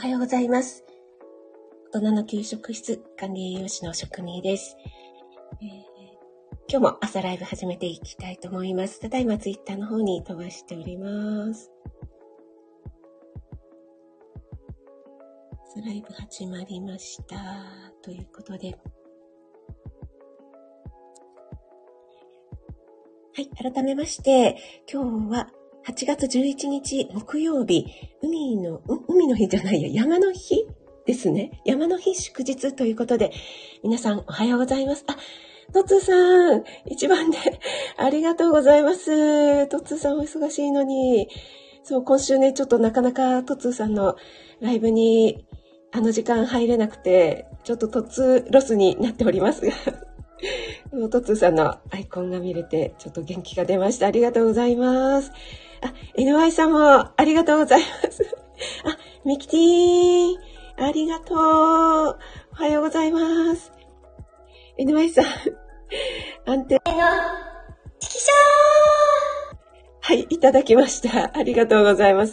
おはようございます。大人の給食室管理栄養士の職人です、えー、今日も朝ライブ始めていきたいと思います。ただいまツイッターの方に飛ばしております。朝ライブ始まりました。ということで。はい、改めまして、今日は8月11日木曜日、海の、海の日じゃないや、山の日ですね。山の日祝日ということで、皆さんおはようございます。あ、トツさん、一番で、ありがとうございます。トツさんお忙しいのに、そう、今週ね、ちょっとなかなかトツさんのライブに、あの時間入れなくて、ちょっとトツロスになっておりますが。トツーさんのアイコンが見れて、ちょっと元気が出ました。ありがとうございます。あ、NY さんもありがとうございます。あ、ミキティーありがとうおはようございます。NY さん、安定の、チキショーはい、いただきました。ありがとうございます。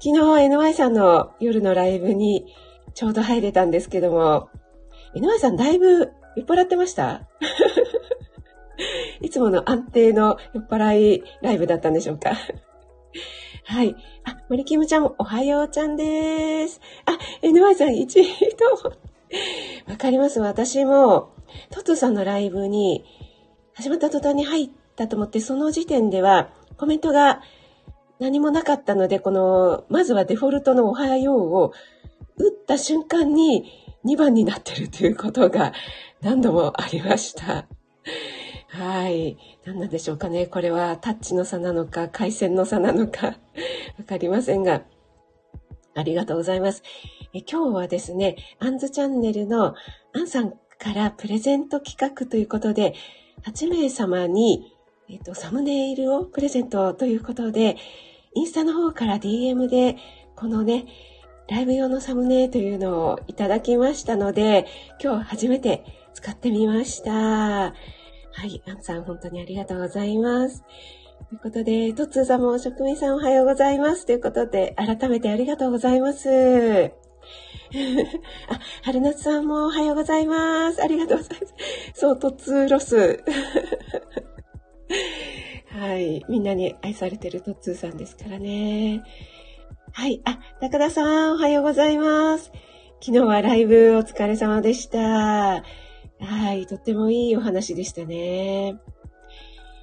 昨日 NY さんの夜のライブにちょうど入れたんですけども、NY さんだいぶ酔っ払ってました？いつもの安定の酔っ払いライブだったんでしょうか？はい。あ、森キムちゃんおはようちゃんです。あ、NY さん一度。わかります。私も、トトさんのライブに始まった途端に入ったと思って、その時点ではコメントが何もなかったので、この、まずはデフォルトのおはようを打った瞬間に2番になってるということが何度もありました。はい。何なんでしょうかね。これはタッチの差なのか、回線の差なのか、わかりませんが。ありがとうございます。え今日はですね、アンズチャンネルのアンさんからプレゼント企画ということで、8名様に、えっと、サムネイルをプレゼントということで、インスタの方から DM で、このね、ライブ用のサムネというのをいただきましたので、今日初めて使ってみました。はい、アンさん本当にありがとうございます。ということで、トッツーさんも職人さんおはようございます。ということで、改めてありがとうございます。あ、春夏さんもおはようございます。ありがとうございます。そう、トッツーロス。はい。みんなに愛されてるトッツーさんですからね。はい。あ、高田さん、おはようございます。昨日はライブお疲れ様でした。はい、とってもいいお話でしたね。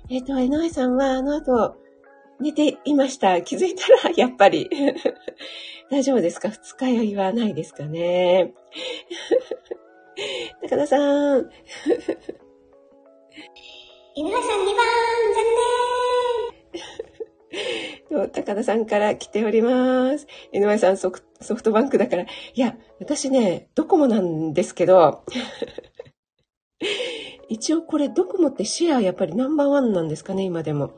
えっ、ー、と、江上さんはあの後、寝ていました。気づいたら、やっぱり。大丈夫ですか？二日酔いはないですかね？高田さん。井上さん2番、残念高田さんから来ております。井上さんソフトバンクだから。いや、私ね、ドコモなんですけど、一応これドコモってシェアやっぱりナンバーワンなんですかね、今でも。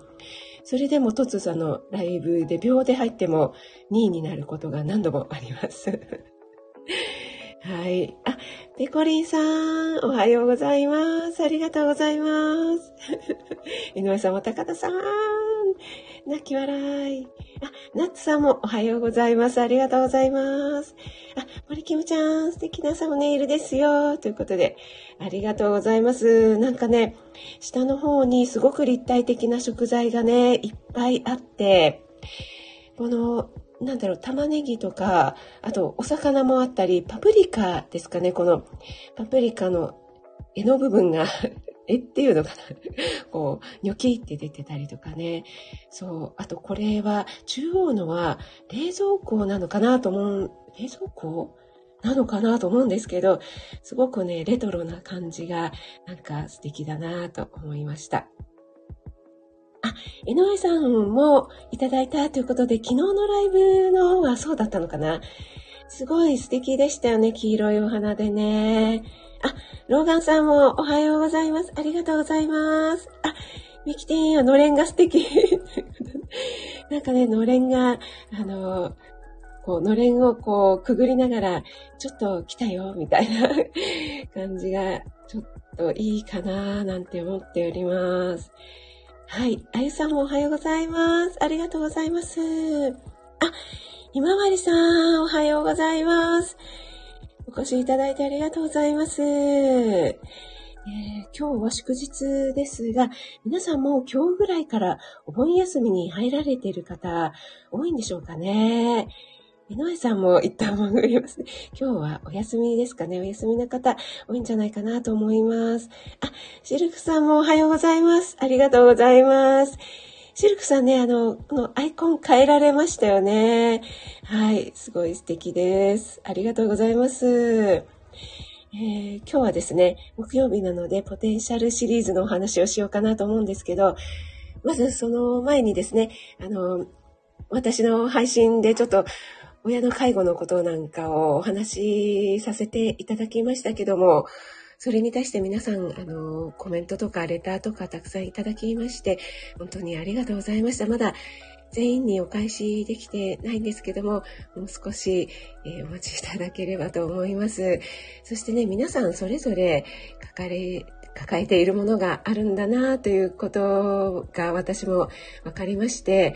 それでもトツさのライブで秒で入っても2位になることが何度もあります。はい。あ、ペコリンさん、おはようございます。ありがとうございます。井上さんも高田さん、泣き笑い。あ、ナッツさんもおはようございます。ありがとうございます。あ、森キムちゃん、素敵なサムネイルですよ。ということで、ありがとうございます。なんかね、下の方にすごく立体的な食材がね、いっぱいあって、この、なんだろう、玉ねぎとか、あとお魚もあったり、パプリカですかね、このパプリカの柄の部分がえ？っていうのかな こう、ニョキって出てたりとかね。そう。あとこれは、中央のは冷蔵庫なのかなと思う、冷蔵庫なのかなと思うんですけど、すごくね、レトロな感じが、なんか素敵だなと思いました。あ、井上さんもいただいたということで、昨日のライブの方はそうだったのかなすごい素敵でしたよね、黄色いお花でね。あ、ローガンさんもおはようございます。ありがとうございます。あ、ミキティンはのれんが素敵。なんかね、のれんが、あの、こう、のれんをこう、くぐりながら、ちょっと来たよ、みたいな感じが、ちょっといいかな、なんて思っております。はい。あゆさんもおはようございます。ありがとうございます。あ、ひまわりさん、おはようございます。お越しいただいてありがとうございます。えー、今日は祝日ですが、皆さんも今日ぐらいからお盆休みに入られている方多いんでしょうかね。井上さんも一旦潜りますね。今日はお休みですかね。お休みの方多いんじゃないかなと思います。あ、シルクさんもおはようございます。ありがとうございます。シルクさんね、あの、このアイコン変えられましたよね。はい、すごい素敵です。ありがとうございます。えー、今日はですね、木曜日なので、ポテンシャルシリーズのお話をしようかなと思うんですけど、まずその前にですね、あの、私の配信でちょっと親の介護のことなんかをお話しさせていただきましたけども、それに対して皆さん、あの、コメントとかレターとかたくさんいただきまして、本当にありがとうございました。まだ全員にお返しできてないんですけども、もう少し、えー、お待ちいただければと思います。そしてね、皆さんそれぞれ書かれ、抱えているものがあるんだなということが私も分かりまして、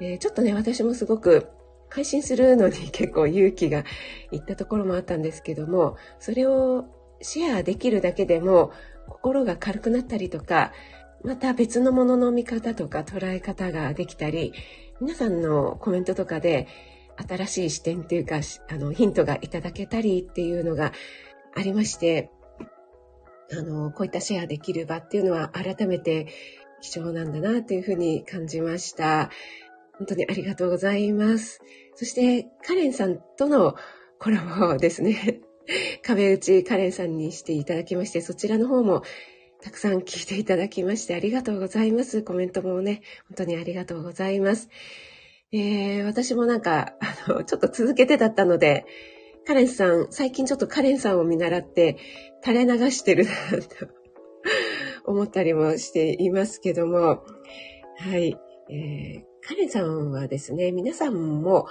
えー、ちょっとね、私もすごく配信するのに結構勇気がいったところもあったんですけども、それをシェアできるだけでも心が軽くなったりとか、また別のものの見方とか捉え方ができたり、皆さんのコメントとかで新しい視点というか、あの、ヒントがいただけたりっていうのがありまして、あの、こういったシェアできる場っていうのは改めて貴重なんだなというふうに感じました。本当にありがとうございます。そして、カレンさんとのコラボですね。壁打ちカレンさんにしていただきまして、そちらの方もたくさん聞いていただきましてありがとうございます。コメントもね、本当にありがとうございます。えー、私もなんか、あの、ちょっと続けてだったので、カレンさん、最近ちょっとカレンさんを見習って垂れ流してるなと 思ったりもしていますけども、はい。えー、カレンさんはですね、皆さんも、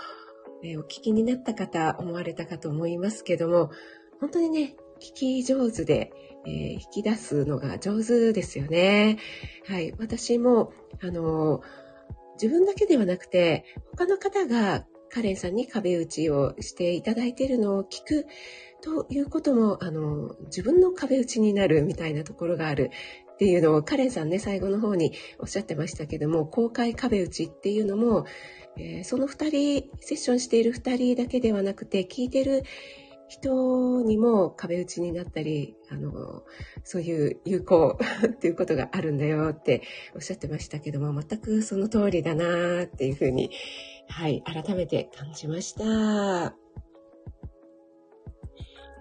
え、お聞きになった方、思われたかと思いますけども、本当にね、聞き上手で、えー、引き出すのが上手ですよね。はい。私も、あの、自分だけではなくて、他の方がカレンさんに壁打ちをしていただいているのを聞くということも、あの、自分の壁打ちになるみたいなところがあるっていうのをカレンさんね、最後の方におっしゃってましたけども、公開壁打ちっていうのも、えー、その二人、セッションしている二人だけではなくて、聞いてる人にも壁打ちになったり、あの、そういう有効 っていうことがあるんだよっておっしゃってましたけども、全くその通りだなっていうふうに、はい、改めて感じました。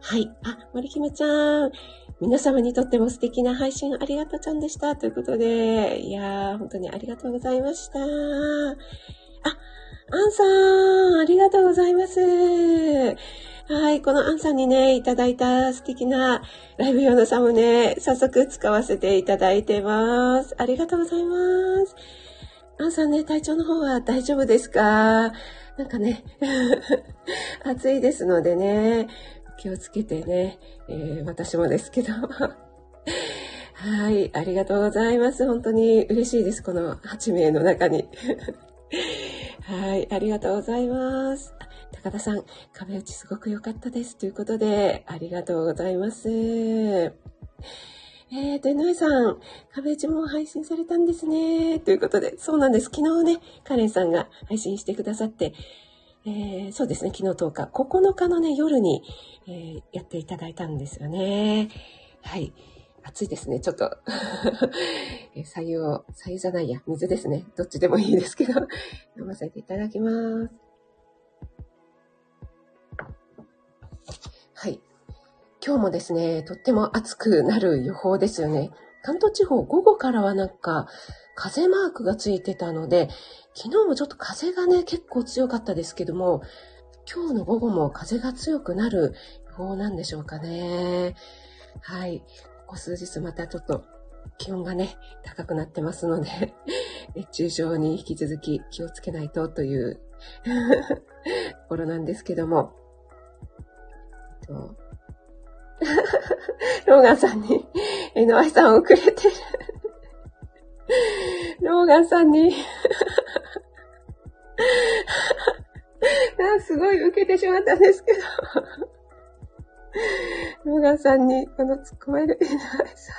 はい。あ、森キムちゃん。皆様にとっても素敵な配信ありがとうちゃんでした。ということで、いやー、本当にありがとうございました。あ、アンさん、ありがとうございます。はい、このアンさんにね、いただいた素敵なライブ用のサムネ、早速使わせていただいてます。ありがとうございます。アンさんね、体調の方は大丈夫ですか？なんかね、暑いですのでね、気をつけてね、えー、私もですけど。はい、ありがとうございます。本当に嬉しいです。この8名の中に。はい、ありがとうございます。高田さん、壁打ちすごく良かったです。ということで、ありがとうございます。えーと、井上さん、壁打ちも配信されたんですね。ということで、そうなんです。昨日ね、カレンさんが配信してくださって、えー、そうですね、昨日10日、9日のね、夜に、えー、やっていただいたんですよね。はい。暑いですね、ちょっと。え、左右を、左右じゃないや、水ですね。どっちでもいいですけど、飲ませていただきます。はい。今日もですね、とっても暑くなる予報ですよね。関東地方、午後からはなんか、風マークがついてたので、昨日もちょっと風がね、結構強かったですけども、今日の午後も風が強くなる予報なんでしょうかね。はい。ここ数日またちょっと気温がね、高くなってますので、熱中症に引き続き気をつけないとという ところなんですけども。とローガンさんに NY さん遅れてるローガンさんにー、すごい受けてしまったんですけど。ローガンさんにこの突っ込める井上さ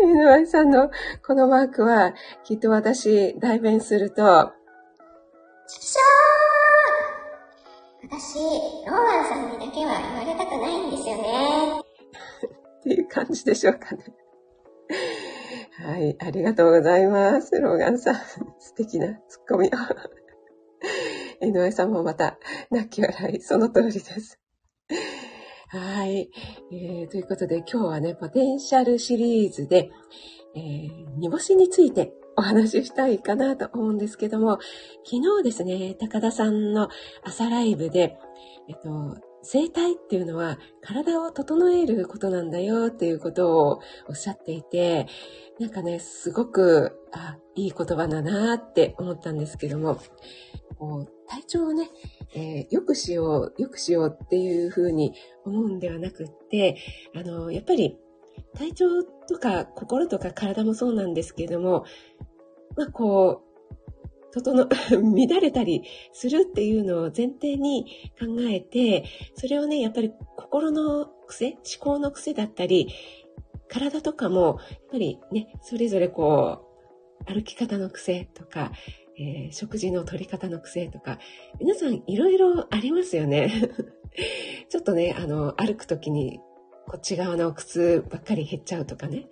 ん。井上さんのこのマークは、きっと私、代弁すると、ちくしょー私、ローガンさんにだけは言われたくないんですよね。っていう感じでしょうかね。はい、ありがとうございます。ローガンさん、素敵なツッコミを。井上さんもまた、泣き笑い、その通りです。はい、えー。ということで今日はね、ポテンシャルシリーズで、えー、煮干しについてお話ししたいかなと思うんですけども、昨日ですね、高田さんの朝ライブで、えっと、生体っていうのは体を整えることなんだよっていうことをおっしゃっていて、なんかね、すごく、あ、いい言葉だなって思ったんですけども、こう体調をね、えー、良くしよう、良くしようっていうふうに思うんではなくって、あの、やっぱり体調とか心とか体もそうなんですけども、まあこう、整、乱れたりするっていうのを前提に考えて、それをね、やっぱり心の癖、思考の癖だったり、体とかも、やっぱりね、それぞれこう、歩き方の癖とか、えー、食事の取り方の癖とか、皆さんいろいろありますよね。ちょっとね、あの、歩くときにこっち側の靴ばっかり減っちゃうとかね。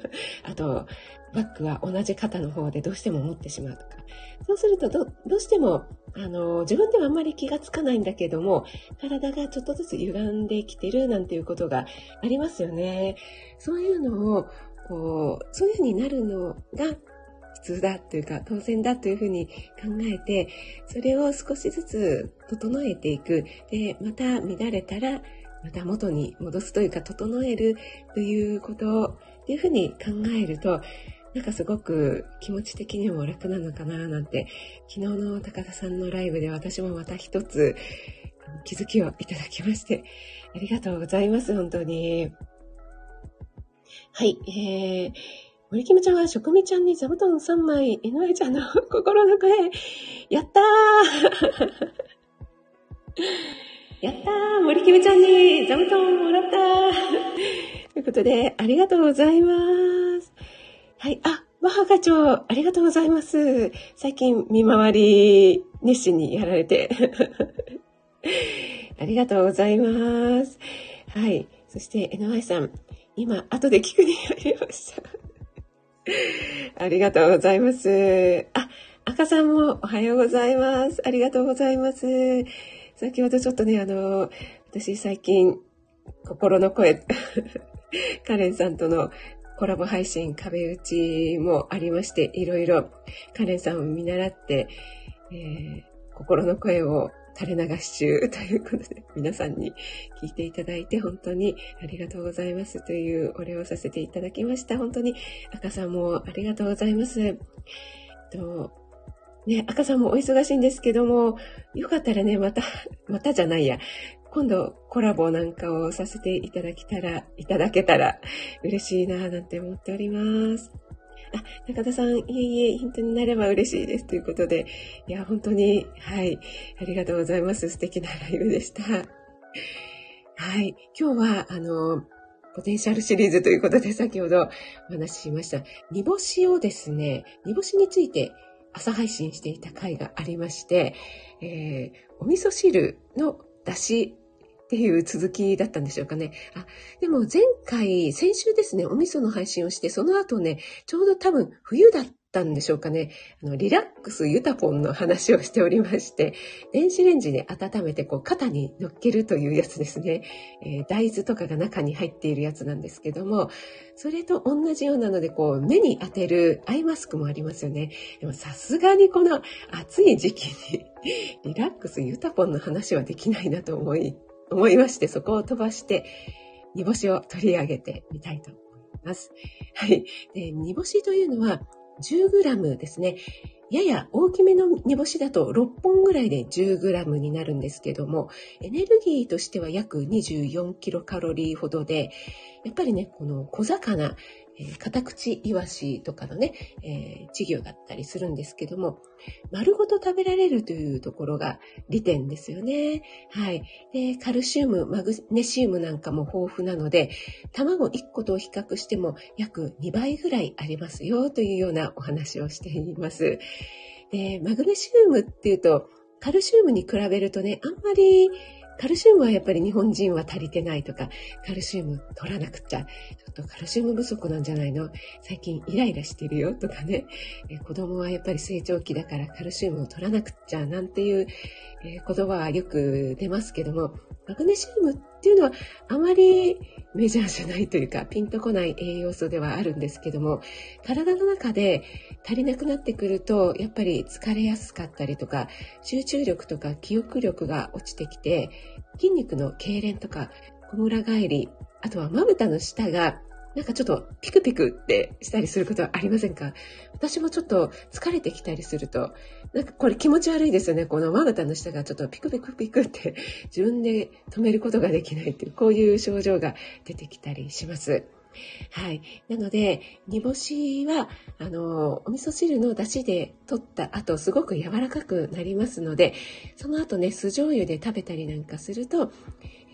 あと、バッグは同じ肩の方でどうしても持ってしまうとか。そうするとど、どうしても、あの、自分ではあんまり気がつかないんだけども、体がちょっとずつ歪んできてるなんていうことがありますよね。そういうのを、こう、そういうふうになるのが普通だというか当然だというふうに考えて、それを少しずつ整えていく。で、また乱れたら、また元に戻すというか整えるということっていうふうに考えると、なんかすごく気持ち的にも楽なのかななんて、昨日の高田さんのライブで私もまた一つ気づきをいただきまして、ありがとうございます、本当に。はい、えー、森キムちゃんは食味ちゃんに座布団3枚、井上ちゃんの 心の声、やったー やったー森キムちゃんに座布団もらったー ということで、ありがとうございます。はい。あ、マハ課長、ありがとうございます。最近、見回り、熱心にやられて。ありがとうございます。はい。そして、NY さん、今、後で聞くに入りました。ありがとうございます。あ、赤さんもおはようございます。ありがとうございます。先ほどちょっとね、あの、私最近、心の声、カレンさんとのコラボ配信壁打ちもありまして、いろいろカレンさんを見習って、えー、心の声を垂れ流し中ということで、皆さんに聞いていただいて本当にありがとうございますというお礼をさせていただきました。本当に赤さんもありがとうございます。えっとね、赤さんもお忙しいんですけども、よかったらね、また、またじゃないや、今度コラボなんかをさせていただけたら、いただけたら嬉しいなぁなんて思っております。あ、中田さん、いえいえ、ヒントになれば嬉しいです。ということで、いや、本当に、はい、ありがとうございます。素敵なライブでした。はい、今日は、あの、ポテンシャルシリーズということで、先ほどお話ししました。煮干しをですね、煮干しについて朝配信していた回がありまして、えー、お味噌汁の出汁っていう続きだったんでしょうかね。あ、でも前回、先週ですね、お味噌の配信をして、その後ね、ちょうど多分冬だったんでしょうかね。あの、リラックスユタポンの話をしておりまして、電子レンジで温めてこう肩に乗っけるというやつですね。えー、大豆とかが中に入っているやつなんですけども、それと同じようなので、こう、目に当てるアイマスクもありますよね。でもさすがにこの暑い時期に リラックスユタポンの話はできないなと思い、思いまして、そこを飛ばして、煮干しを取り上げてみたいと思います。はい。で煮干しというのは 10g ですね。やや大きめの煮干しだと6本ぐらいで 10g になるんですけども、エネルギーとしては約24キロカロリーほどで、やっぱりね、この小魚、えー、カタクチイワシとかのね、えー、稚魚だったりするんですけども、丸ごと食べられるというところが利点ですよね。はい。で、カルシウム、マグネシウムなんかも豊富なので、卵1個と比較しても約2倍ぐらいありますよというようなお話をしています。で、マグネシウムっていうと、カルシウムに比べるとね、あんまりカルシウムはやっぱり日本人は足りてないとか、カルシウム取らなくちゃ、ちょっとカルシウム不足なんじゃないの？最近イライラしてるよとかね、え子供はやっぱり成長期だからカルシウムを取らなくちゃなんていう、え言葉はよく出ますけども、マグネシウムっっていうのはあまりメジャーじゃないというか、ピンとこない栄養素ではあるんですけども、体の中で足りなくなってくると、やっぱり疲れやすかったりとか、集中力とか記憶力が落ちてきて、筋肉の痙攣とか、こむら返り、あとはまぶたの下がなんかちょっとピクピクってしたりすることはありませんか？私もちょっと疲れてきたりすると、なんかこれ気持ち悪いですよね。このまぶたの下がちょっとピクピクピクって自分で止めることができないっていう、こういう症状が出てきたりします。はい。なので、煮干しは、あの、お味噌汁の出汁で取った後、すごく柔らかくなりますので、その後ね、酢醤油で食べたりなんかすると、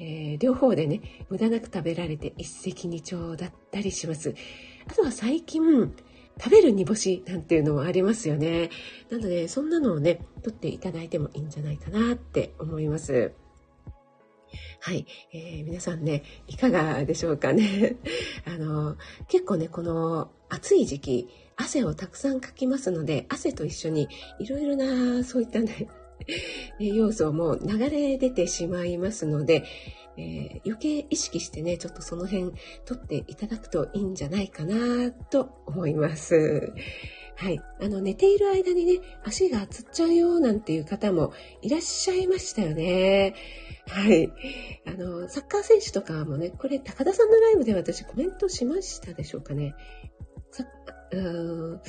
えー、両方でね、無駄なく食べられて一石二鳥だったりします。あとは最近、食べる煮干しなんていうのもありますよね。なので、そんなのをね、取っていただいてもいいんじゃないかなって思います。はい、えー、皆さんね、いかがでしょうかね。あの、結構ね、この暑い時期、汗をたくさんかきますので、汗と一緒にいろいろな、そういったね、要素も流れ出てしまいますので、えー、余計意識してね、ちょっとその辺取っていただくといいんじゃないかなと思います。はい。あの、寝ている間にね、足がつっちゃうよなんていう方もいらっしゃいましたよね。はい。あの、サッカー選手とかもね、これ、高田さんのライブで私コメントしましたでしょうかね。さうん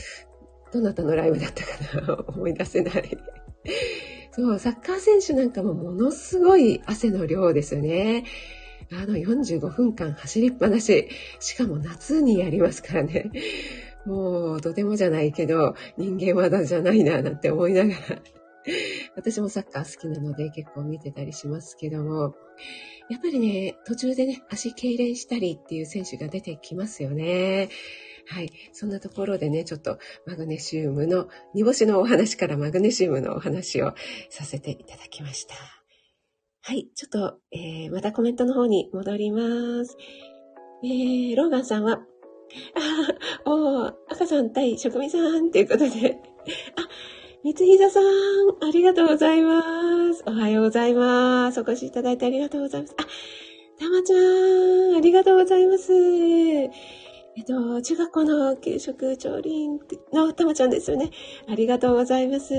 どなたのライブだったかな思い出せない。そう、サッカー選手なんかもものすごい汗の量ですよね。あの45分間走りっぱなし。しかも夏にやりますからね。もうとてもじゃないけど、人間技じゃないななんて思いながら。私もサッカー好きなので結構見てたりしますけども、やっぱりね、途中でね、足痙攣したりっていう選手が出てきますよね。はい。そんなところでね、ちょっとマグネシウムの、煮干しのお話からマグネシウムのお話をさせていただきました。はい。ちょっと、えー、またコメントの方に戻ります。えー、ローガンさんは、あ、お赤さん対職人さんということで、あ、三ひざさん、ありがとうございます。おはようございます。お越しいただいてありがとうございます。あ、たまちゃん、ありがとうございます。えっと、中学校の給食調理員のたまちゃんですよね。ありがとうございます。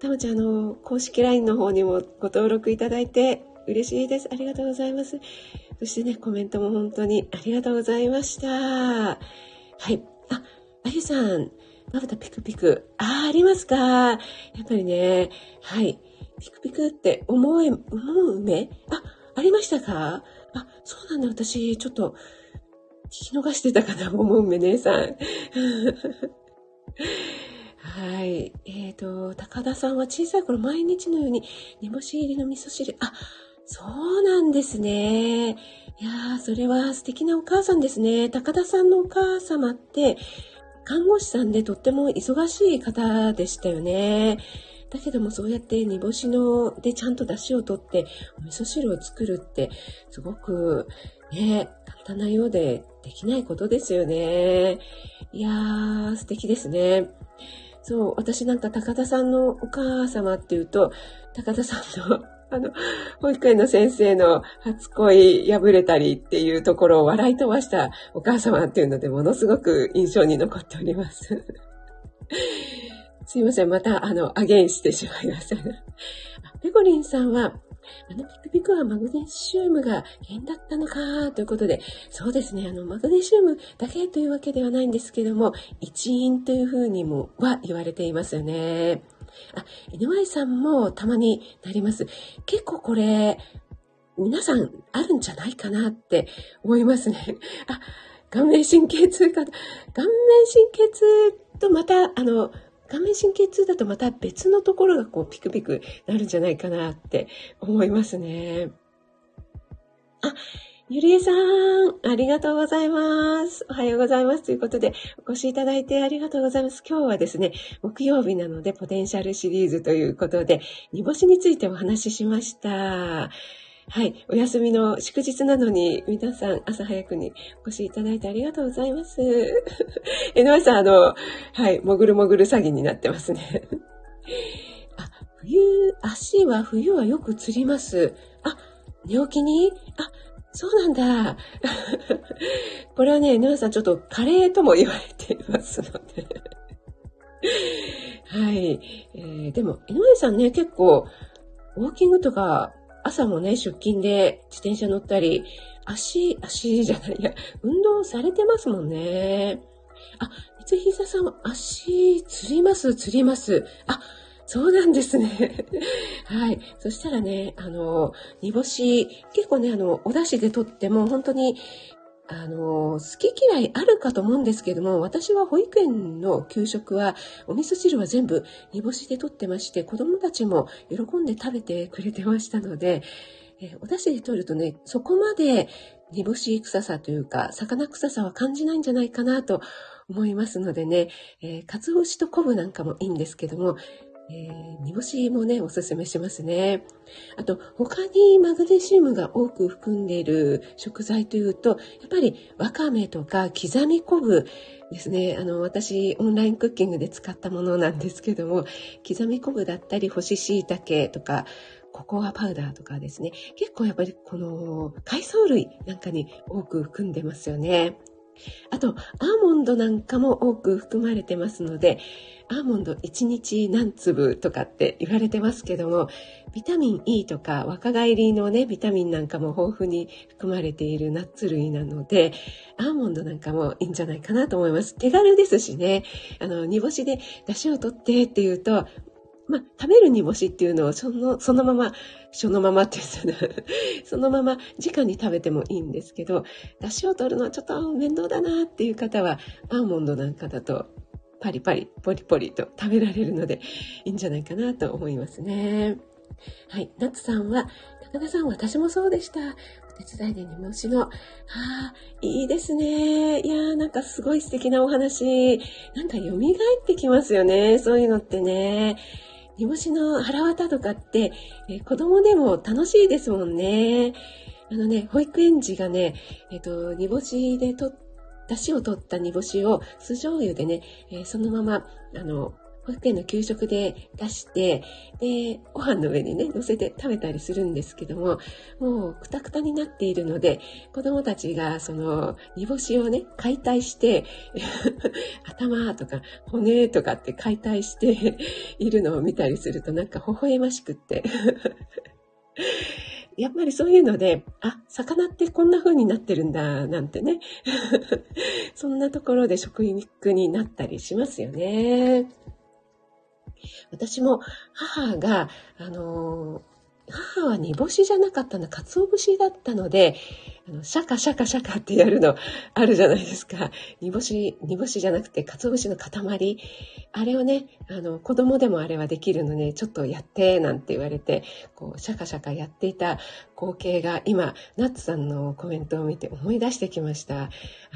たまちゃんの公式 LINE の方にもご登録いただいて嬉しいです。ありがとうございます。そしてね、コメントも本当にありがとうございました。はい。あ、あゆさん、まぶたピクピク。ああ、りますか？やっぱりね、はい。ピクピクって思え、思う目？あ、ありましたか？あ、そうなんだ。私、ちょっと、聞き逃してたかな、思うめ姉さん。はい。えっ、ー、と、高田さんは小さい頃毎日のように煮干し入りの味噌汁。あ、そうなんですね。いやー、それは素敵なお母さんですね。高田さんのお母様って、看護師さんでとっても忙しい方でしたよね。だけどもそうやって煮干しのでちゃんと出汁を取ってお味噌汁を作るってすごくね、簡単なようでできないことですよね。いやー、素敵ですね。そう、私なんか高田さんのお母様っていうと、高田さんの あの、保育園の先生の初恋破れたりっていうところを笑い飛ばしたお母様っていうので、ものすごく印象に残っております。すいません。また、あの、アゲインしてしまいました。ペコリンさんは、あのピクピクはマグネシウムが原因だったのかということで、そうですね、あの、マグネシウムだけというわけではないんですけども、一因というふうにもは言われていますよね。あ、NY さんもたまになります。結構これ、皆さんあるんじゃないかなって思いますね。あ、顔面神経痛か、顔面神経痛とまた、あの、顔面神経痛だとまた別のところがこうピクピクなるんじゃないかなって思いますね。あ、ゆりえさん、ありがとうございます。おはようございます。ということで、お越しいただいてありがとうございます。今日はですね、木曜日なので、ポテンシャルシリーズということで、煮干しについてお話ししました。はい。お休みの祝日なのに、皆さん朝早くにお越しいただいてありがとうございます。えのまさん、あの、はい、もぐるもぐる詐欺になってますね。あ、冬、足は冬はよく釣ります。あ、寝起きに？あ、そうなんだ。これはね、えのまさんちょっとカレーとも言われていますので。はい。えー、でも、井上さんね、結構、ウォーキングとか朝もね、出勤で自転車乗ったり、足、足じゃないや、運動されてますもんね。あ、三ひささん、足、つります、つります。あ、そうなんですね。はい。そしたらね、あの、煮干し、結構ね、あの、お出汁でとっても、本当に、あの、好き嫌いあるかと思うんですけども、私は保育園の給食は、お味噌汁は全部煮干しで取ってまして、子供たちも喜んで食べてくれてましたので、えお出汁で取るとね、そこまで煮干し臭さというか、魚臭さは感じないんじゃないかなと思いますのでね、えー、かつお節と昆布なんかもいいんですけども、えー、煮干しもね、おすすめしますね。あと、他にマグネシウムが多く含んでいる食材というと、やっぱりわかめとか刻み昆布ですね。あの、私、オンラインクッキングで使ったものなんですけども、刻み昆布だったり、干し椎茸とか、ココアパウダーとかですね。結構やっぱりこの海藻類なんかに多く含んでますよね。あと、アーモンドなんかも多く含まれてますので、アーモンド1日何粒とかって言われてますけども、ビタミン E とか若返りのね、ビタミンなんかも豊富に含まれているナッツ類なので、アーモンドなんかもいいんじゃないかなと思います。手軽ですしね、あの、煮干しで出汁を取ってっていうと、まあ、食べる煮干しっていうのをその、そのまま、そのままって言ったら、そのまま直に食べてもいいんですけど、出汁を取るのはちょっと面倒だなっていう方は、アーモンドなんかだとパリパリ、ポリポリと食べられるのでいいんじゃないかなと思いますね。はい。ナツさんは、高田さん、私もそうでした。お手伝いで煮干しの。はあ、いいですね。いやー、なんかすごい素敵なお話。なんか蘇ってきますよね。そういうのってね。煮干しの腹渡とかって、え子供でも楽しいですもんね。あのね、保育園児がね、えっ、と、煮干しでとっ出汁を取った煮干しを酢醤油でね、え、そのまま、あの、保育園の給食で出して、で、ご飯の上にね、乗せて食べたりするんですけども、もうくたくたになっているので、子供たちがその煮干しをね、解体して、頭とか骨とかって解体しているのを見たりするとなんか微笑ましくって やっぱりそういうので、あ、魚ってこんな風になってるんだ、なんてね。そんなところで食肉になったりしますよね。私も母が、あのー母は煮干しじゃなかったの、鰹節だったので、あの、シャカシャカシャカってやるのあるじゃないですか。煮干し、煮干しじゃなくて鰹節の塊。あれをね、あの、子供でもあれはできるので、ちょっとやって、なんて言われて、こう、シャカシャカやっていた光景が今、ナッツさんのコメントを見て思い出してきました。あ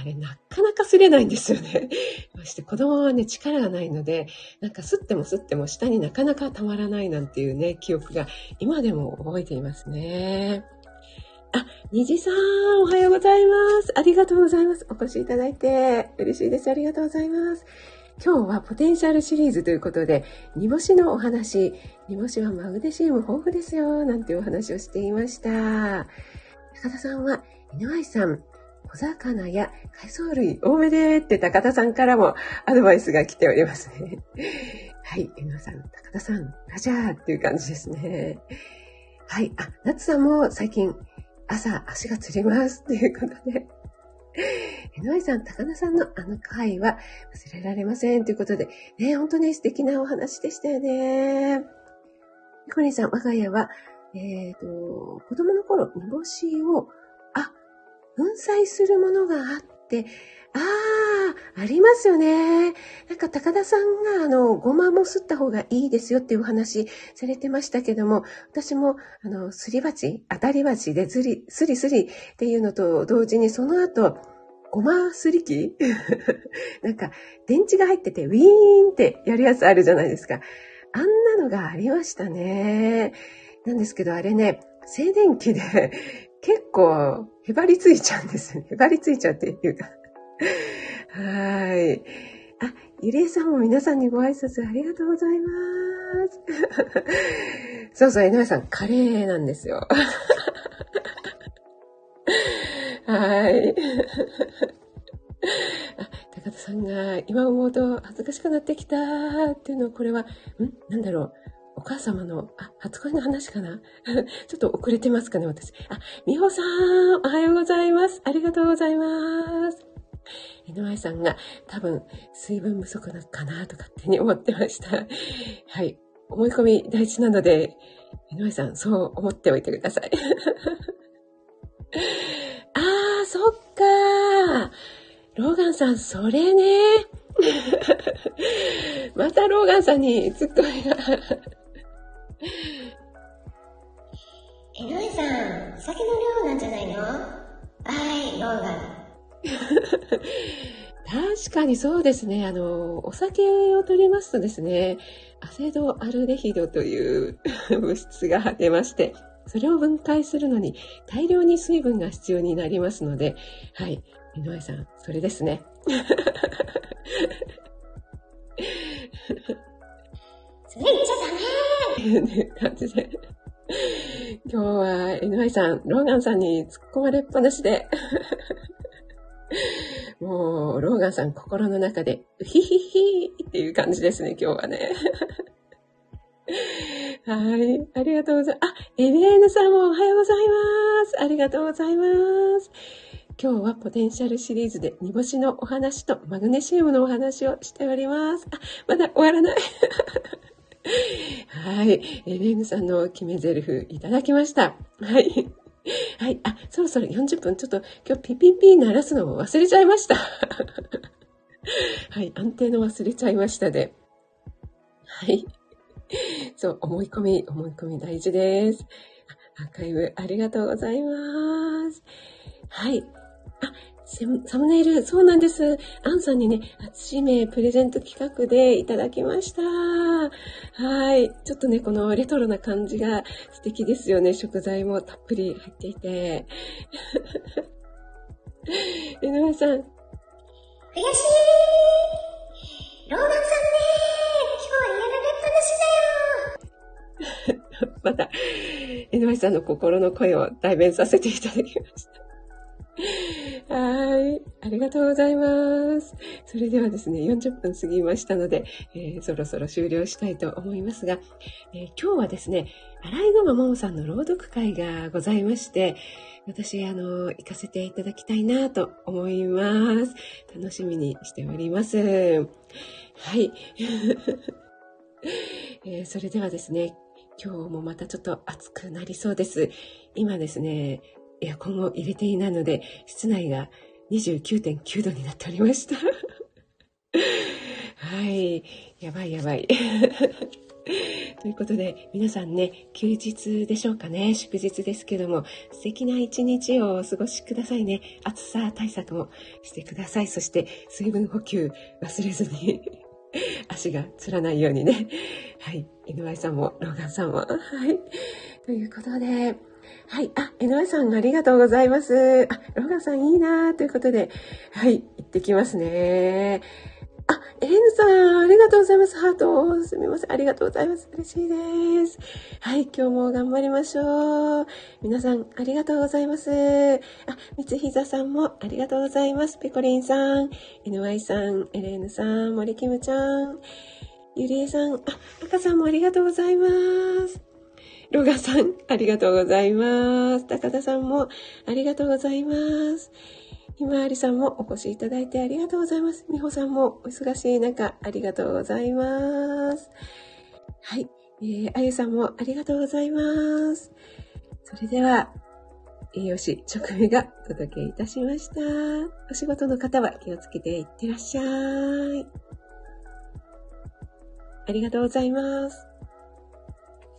れ、なかなかすれないんですよね。そ して子供はね、力がないので、なんか吸っても吸っても下になかなかたまらないなんていうね、記憶が今でも覚えていますね。あ、虹さん、おはようございます。ありがとうございます。お越しいただいて嬉しいです。ありがとうございます。今日はポテンシャルシリーズということで、煮干しのお話、煮干しはマグネシウム豊富ですよ、なんてお話をしていました。高田さんは、井上さん、小魚や海藻類多めでって高田さんからもアドバイスが来ておりますね。はい、井上さん、高田さん、ラジャーっていう感じですね。はい、あ、夏さんも最近朝足がつりますということで。えのいさん、高菜さんのあの回は忘れられませんということで、ね、本当に素敵なお話でしたよね。ひこりんさん、我が家は、えっ、ー、と、子供の頃、煮干しを、あ、粉砕するものがあって、ああ、ありますよね。なんか高田さんが、あの、ごまもすった方がいいですよっていうお話されてましたけども、私も、あの、すり鉢、当たり鉢でずり、すりすりっていうのと同時に、その後、ごますり機 なんか、電池が入ってて、ウィーンってやるやつあるじゃないですか。あんなのがありましたね。なんですけど、あれね、静電気で結構へばりついちゃうんですよね。へばりついちゃうっていうかはい。あ、ゆりえさんも皆さんにご挨拶ありがとうございます。そうそう、井上さん、カレーなんですよ。はい。あ、高田さんが今思うと恥ずかしくなってきたっていうのは、これは、ん？なんだろう。お母様の、あ、初恋の話かな？ちょっと遅れてますかね、私。あ、美穂さん、おはようございます。ありがとうございます。井上さんが多分水分不足なのかなと勝手に思ってました。はい。思い込み大事なので、井上さん、そう思っておいてください。あー、そっかローガンさん、それね。またローガンさんにツッコミが。井上さん、酒の量なんじゃないの？はい、ローガン。確かにそうですね。あの、お酒を取りますとですね、アセドアルデヒドという物質が出まして、それを分解するのに大量に水分が必要になりますので、はい。井上さん、それですね。それ言っちゃダメね、感じで。今日は井上さん、ローガンさんに突っ込まれっぱなしで もう、ローガンさん心の中で、うひひひっていう感じですね、今日はね。はい。ありがとうございます。あ、エレーヌさんもおはようございます。ありがとうございます。今日はポテンシャルシリーズで煮干しのお話とマグネシウムのお話をしております。あ、まだ終わらない。はい。エレーヌさんの決め台詞いただきました。はい。はい。あ、そろそろ40分。ちょっと今日ピピピ鳴らすのも忘れちゃいました。はい。安定の忘れちゃいましたで。はい。そう、思い込み、思い込み大事です。アーカイブありがとうございます。はい。あ、サムネイル、そうなんです。アンさんにね、初指名プレゼント企画でいただきました。はい。ちょっとね、このレトロな感じが素敵ですよね。食材もたっぷり入っていて。井上さん。悔しいローマンさんね今日は嫌がれっぱなしだよ また、井上さんの心の声を代弁させていただきました。はい。ありがとうございます。それではですね、40分過ぎましたので、えー、そろそろ終了したいと思いますが、えー、今日はですね、アライグマモモさんの朗読会がございまして、私、あの、行かせていただきたいなと思います。楽しみにしております。はい。えー、それではですね、今日もまたちょっと暑くなりそうです。今ですね、エアコンを入れていないので、室内が29.9度になっておりました。はい。やばいやばい。ということで、皆さんね、休日でしょうかね、祝日ですけども、素敵な一日をお過ごしくださいね。暑さ対策もしてください。そして、水分補給忘れずに 足がつらないようにね。はい。井上さんも、ローガンさんも。はい。ということで、はい。あ、江上さんありがとうございます。あ、ローガさんいいなということで、はい。行ってきますね。あ、エレンさん、ありがとうございます。ハート。すみません。ありがとうございます。嬉しいです。はい、今日も頑張りましょう。皆さん、ありがとうございます。あ、三つひざさんもありがとうございます。ペコリンさん、NY さん、エレーヌさん、森キムちゃん、ゆりえさん、あ、赤さんもありがとうございます。ロガさん、ありがとうございます。高田さんも、ありがとうございます。ひまわりさんもお越しいただいてありがとうございます。みほさんもお忙しい中、ありがとうございます。はい。えー、あゆさんもありがとうございます。それでは、栄養士直目がお届けいたしました。お仕事の方は気をつけていってらっしゃい。ありがとうございます。